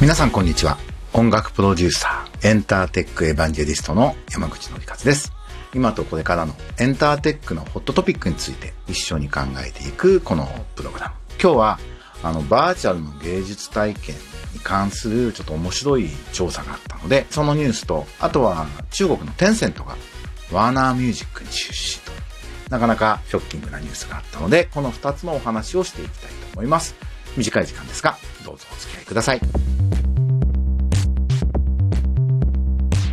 皆さんこんにちは。音楽プロデューサー、エンターテックエヴァンジェリストの山口のりかずです。今とこれからのエンターテックのホットトピックについて一緒に考えていくこのプログラム。今日はあのバーチャルの芸術体験に関するちょっと面白い調査があったので、そのニュースと、あとは中国のテンセントがワーナーミュージックに出資と、なかなかショッキングなニュースがあったので、この2つのお話をしていきたいと思います。短い時間ですが、どうぞお付き合いください。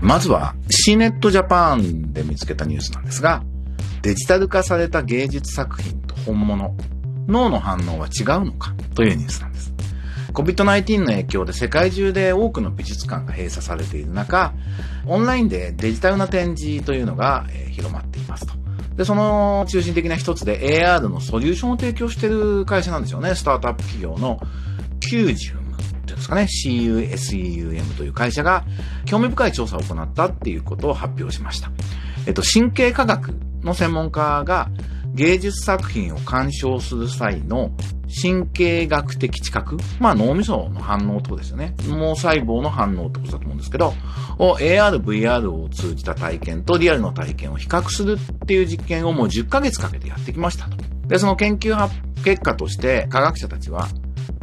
まずは C ネットジャパンで見つけたニュースなんですが、デジタル化された芸術作品と本物、脳の反応は違うのかというニュースなんです。COVID-19 の影響で世界中で多くの美術館が閉鎖されている中、オンラインでデジタルな展示というのが広まっていますと。で、その中心的な一つで AR のソリューションを提供している会社なんですよね。スタートアップ企業の90っていうんですかね。CUSEUM という会社が興味深い調査を行ったっていうことを発表しました。えっと、神経科学の専門家が芸術作品を鑑賞する際の神経学的知覚、まあ脳みその反応ってことですよね。脳細胞の反応ってことだと思うんですけど、AR、VR を通じた体験とリアルの体験を比較するっていう実験をもう10ヶ月かけてやってきましたと。で、その研究結果として科学者たちは、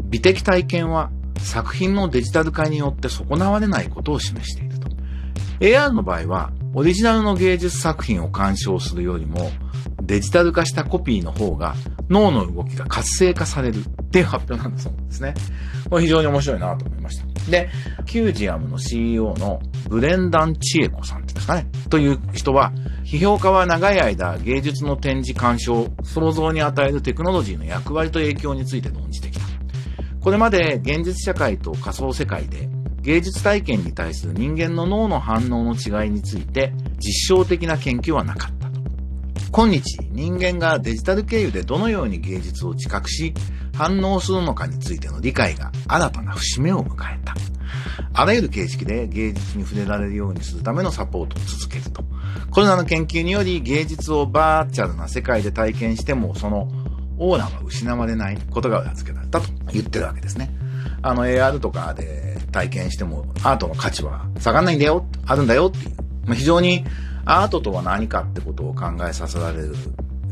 美的体験は作品のデジタル化によって損なわれないことを示していると。AR の場合は、オリジナルの芸術作品を鑑賞するよりも、デジタル化したコピーの方が脳の動きが活性化されるっていう発表なんだそうですね。これ非常に面白いなと思いました。で、キュージアムの CEO のブレンダン・チエコさんっていうんですかね。という人は、批評家は長い間芸術の展示鑑賞、想像に与えるテクノロジーの役割と影響について論じてきた。これまで現実社会と仮想世界で芸術体験に対する人間の脳の反応の違いについて実証的な研究はなかった。今日、人間がデジタル経由でどのように芸術を知覚し、反応するのかについての理解が新たな節目を迎えた。あらゆる形式で芸術に触れられるようにするためのサポートを続けると。コロナの研究により芸術をバーチャルな世界で体験しても、そのオーラは失われないことが裏付けられたと言ってるわけですね。あの AR とかで体験してもアートの価値は下がらないんだよ、あるんだよっていう。まあ、非常にアートとは何かってことを考えさせられる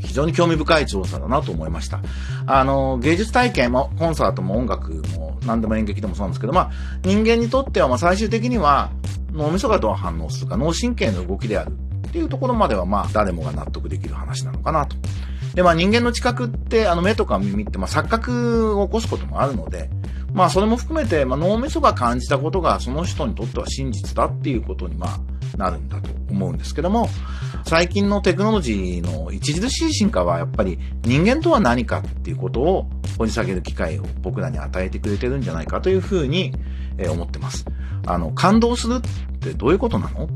非常に興味深い調査だなと思いました。あの、芸術体験も、コンサートも音楽も、何でも演劇でもそうなんですけど、まあ、人間にとっては、まあ、最終的には、脳みそがどう反応するか、脳神経の動きであるっていうところまでは、まあ、誰もが納得できる話なのかなと。で、まあ、人間の知覚って、あの、目とか耳って、まあ、錯覚を起こすこともあるので、まあ、それも含めて、まあ、脳みそが感じたことが、その人にとっては真実だっていうことに、まあ、なるんだと思うんですけども、最近のテクノロジーの著しい進化はやっぱり人間とは何かっていうことを掘り下げる機会を僕らに与えてくれてるんじゃないかというふうに思ってます。あの、感動するってどういうことなの？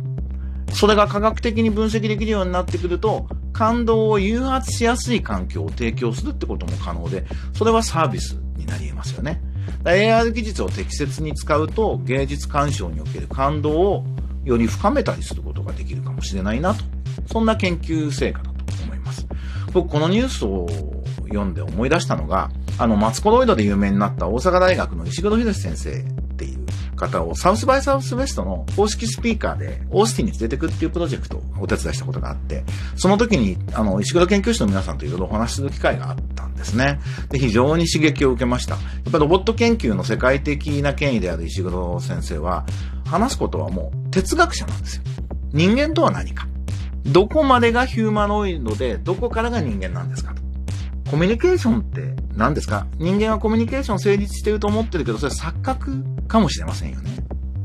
それが科学的に分析できるようになってくると、感動を誘発しやすい環境を提供するってことも可能で、それはサービスになり得ますよね。AR 技術を適切に使うと芸術鑑賞における感動をより深めたりすることができるかもしれないなと。そんな研究成果だと思います。僕、このニュースを読んで思い出したのが、あの、マツコロイドで有名になった大阪大学の石黒博先生っていう方をサウスバイサウスウェストの公式スピーカーでオースティンに連れてくっていうプロジェクトをお手伝いしたことがあって、その時に、あの、石黒研究室の皆さんといろいろお話しする機会があったんですね。で、非常に刺激を受けました。やっぱロボット研究の世界的な権威である石黒先生は、話すことはもう哲学者なんですよ。人間とは何か。どこまでがヒューマノイドで、どこからが人間なんですかと。コミュニケーションって何ですか人間はコミュニケーション成立してると思ってるけど、それ錯覚かもしれませんよね。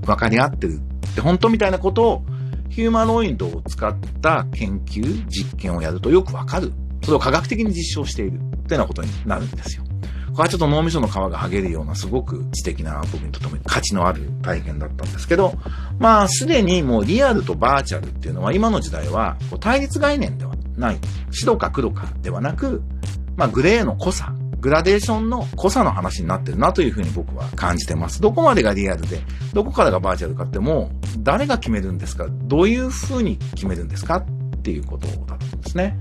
分かり合ってるって本当みたいなことをヒューマノイドを使った研究、実験をやるとよくわかる。それを科学的に実証しているっていうようなことになるんですよ。これはちょっと脳みその皮が剥げるようなすごく知的な僕にとても価値のある体験だったんですけど、まあすでにもうリアルとバーチャルっていうのは今の時代は対立概念ではない。白か黒かではなく、まあグレーの濃さグラデーションの濃さの話になってるなというふうに僕は感じてます。どこまでがリアルで、どこからがバーチャルかってもう、誰が決めるんですか？どういうふうに決めるんですか？っていうことだと思うんですね。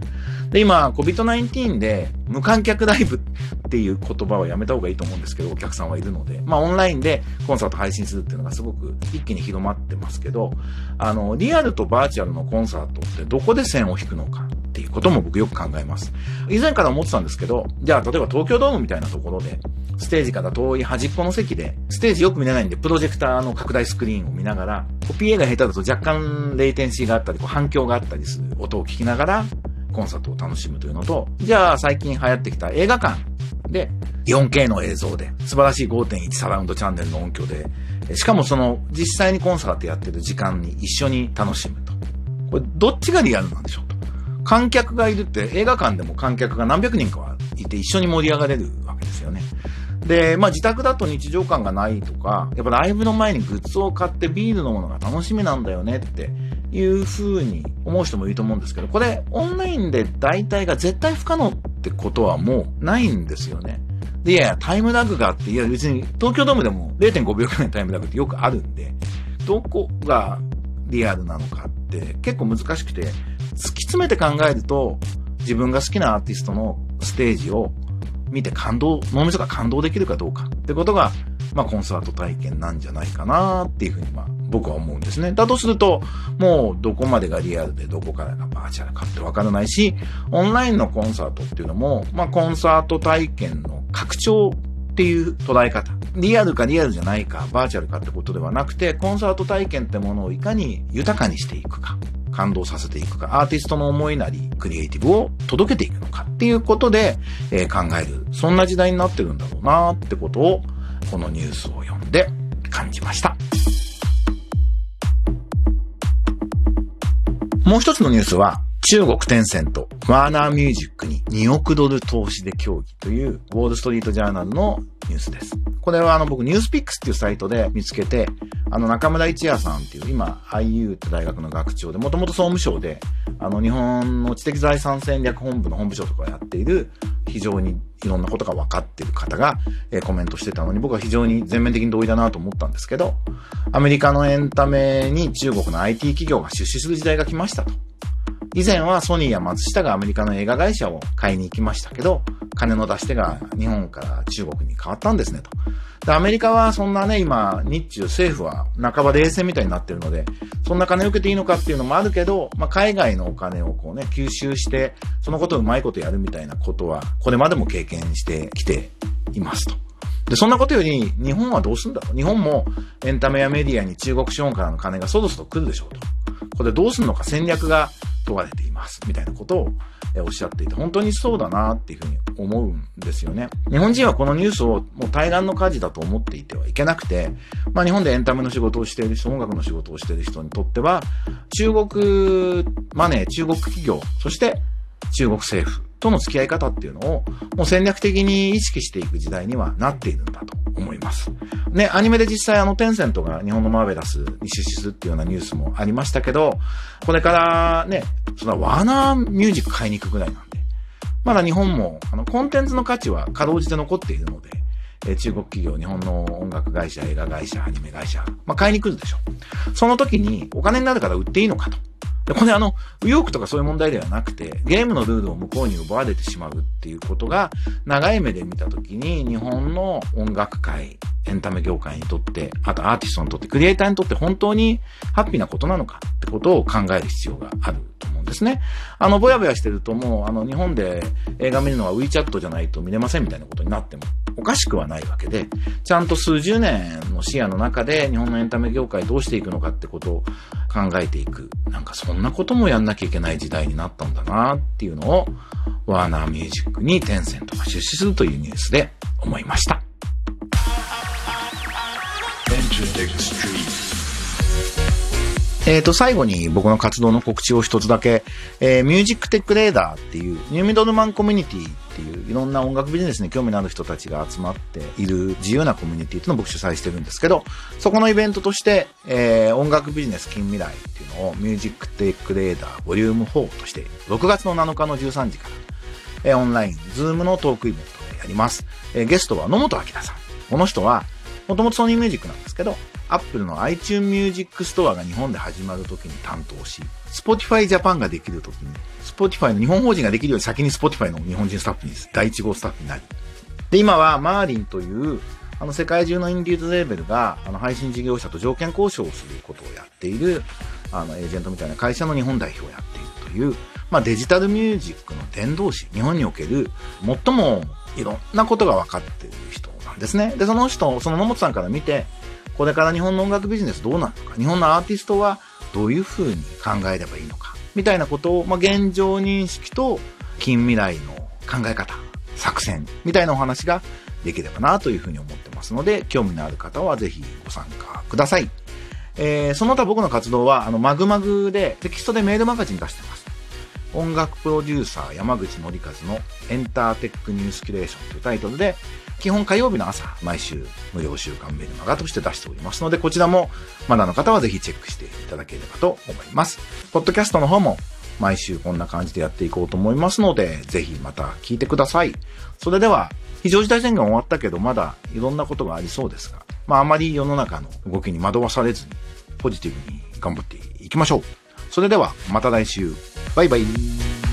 で、今、COVID-19 で無観客ライブっていう言葉はやめた方がいいと思うんですけど、お客さんはいるので、まあオンラインでコンサート配信するっていうのがすごく一気に広まってますけど、あの、リアルとバーチャルのコンサートってどこで線を引くのかっていうことも僕よく考えます。以前から思ってたんですけど、じゃあ例えば東京ドームみたいなところで、ステージから遠い端っこの席で、ステージよく見れないんで、プロジェクターの拡大スクリーンを見ながら、PA が下手だと若干レイテンシーがあったり、反響があったりする音を聞きながら、コンサートを楽しむというのと、じゃあ最近流行ってきた映画館で 4K の映像で素晴らしい5.1サラウンドチャンネルの音響で、しかもその実際にコンサートやってる時間に一緒に楽しむと。これどっちがリアルなんでしょうと。観客がいるって映画館でも観客が何百人かはいて一緒に盛り上がれるわけですよね。で、まあ自宅だと日常感がないとか、やっぱライブの前にグッズを買ってビールのものが楽しみなんだよねっていう風に思う人もいると思うんですけど、これオンラインで代替が絶対不可能ってことはもうないんですよね。で、いやいや、タイムラグがあって、いや別に東京ドームでも0.5秒くらいのタイムラグってよくあるんで、どこがリアルなのかって結構難しくて、突き詰めて考えると、自分が好きなアーティストのステージを見て感動、脳みそが感動できるかどうかってことが、まあコンサート体験なんじゃないかなっていうふうにまあ僕は思うんですね。だとすると、もうどこまでがリアルでどこからがバーチャルかってわからないし、オンラインのコンサートっていうのも、まあコンサート体験の拡張っていう捉え方。リアルかリアルじゃないか、バーチャルかってことではなくて、コンサート体験ってものをいかに豊かにしていくか。感動させていくか、アーティストの思いなり、クリエイティブを届けていくのかっていうことで、えー、考える。そんな時代になってるんだろうなってことを、このニュースを読んで感じました。もう一つのニュースは、中国テンセント、ワーナーミュージックに2億ドル投資で協議という、ウォールストリートジャーナルのニュースです。これはあの僕、ニュースピックスっていうサイトで見つけて、あの中村一也さんっていう、今、IU って大学の学長で、もともと総務省で、あの日本の知的財産戦略本部の本部長とかをやっている、非常にいろんなことが分かっている方が、えー、コメントしてたのに、僕は非常に全面的に同意だなと思ったんですけど、アメリカのエンタメに中国の IT 企業が出資する時代が来ましたと。以前はソニーや松下がアメリカの映画会社を買いに行きましたけど、金の出し手が日本から中国に変わったんですねと。で、アメリカはそんなね、今、日中政府は半ば冷戦みたいになってるので、そんな金を受けていいのかっていうのもあるけど、まあ、海外のお金をこうね、吸収して、そのことをうまいことやるみたいなことは、これまでも経験してきていますと。で、そんなことより、日本はどうすんだ？ろう日本もエンタメやメディアに中国資本からの金がそろそろ来るでしょうと。これどうすんのか？戦略が問われています。みたいなことをおっしゃっていて、本当にそうだなっていうふうに思うんですよね。日本人はこのニュースをもう対岸の火事だと思っていてはいけなくて、まあ日本でエンタメの仕事をしている人、音楽の仕事をしている人にとっては、中国マネー、中国企業、そして中国政府との付き合い方っていうのを、もう戦略的に意識していく時代にはなっているんだと思います。ね、アニメで実際あのテンセントが日本のマーベラスに出資するっていうようなニュースもありましたけど、これからね、そのワーナーミュージック買いに行くぐらいなんで、まだ日本もあのコンテンツの価値はかろうじて残っているので、え中国企業、日本の音楽会社、映画会社、アニメ会社、まあ、買いに来るでしょ。その時にお金になるから売っていいのかと。で、これあの、右翼とかそういう問題ではなくて、ゲームのルールを向こうに奪われてしまうっていうことが、長い目で見たときに、日本の音楽界、エンタメ業界にとって、あとアーティストにとって、クリエイターにとって本当にハッピーなことなのかってことを考える必要があるですね。あの、ぼやぼやしてるともう、あの、日本で映画見るのは WeChat じゃないと見れませんみたいなことになってもおかしくはないわけで、ちゃんと数十年の視野の中で日本のエンタメ業界どうしていくのかってことを考えていく。なんかそんなこともやんなきゃいけない時代になったんだなっていうのを、ワーナーミュージックにテンセントが出資するというニュースで思いました。えっ、ー、と、最後に僕の活動の告知を一つだけ、えー、ミュージックテックレーダーっていう、ニューミドルマンコミュニティっていう、いろんな音楽ビジネスに興味のある人たちが集まっている自由なコミュニティっていうのを僕主催してるんですけど、そこのイベントとして、えー、音楽ビジネス近未来っていうのを Music Tech Radar Volume 4として、6月の7日の13時から、えー、オンライン、 Zoom のトークイベントでやります。えー、ゲストは野本晶さん。この人は、もともとソニーミュージックなんですけど、Apple の iTunes Music Store が日本で始まる時に担当し、Spotify Japan ができる時に、Spotify の日本法人ができるように先に Spotify の日本人スタッフに第1号スタッフになり、で、今はマーリンというあの世界中のインディーズレーベルがあの配信事業者と条件交渉をすることをやっているあのエージェントみたいな会社の日本代表をやっているという、まあ、デジタルミュージックの伝道師、日本における最もいろんなことが分かっている人なんですね。で、その人、その野本さんから見て、これから日本の音楽ビジネスどうなるのか、日本のアーティストはどういうふうに考えればいいのか、みたいなことを、まあ、現状認識と近未来の考え方、作戦、みたいなお話ができればなというふうに思ってますので、興味のある方はぜひご参加ください。えー、その他僕の活動は、あの、マグマグでテキストでメールマガジン出してます。音楽プロデューサー山口紀和のエンターテックニュースキュレーションというタイトルで、基本火曜日の朝、毎週無料週間メルマガとして出しておりますので、こちらもまだの方はぜひチェックしていただければと思います。ポッドキャストの方も毎週こんな感じでやっていこうと思いますので、ぜひまた聞いてください。それでは、非常事態宣言終わったけど、まだいろんなことがありそうですが、まああまり世の中の動きに惑わされずに、ポジティブに頑張っていきましょう。それでは、また来週。バイバイ。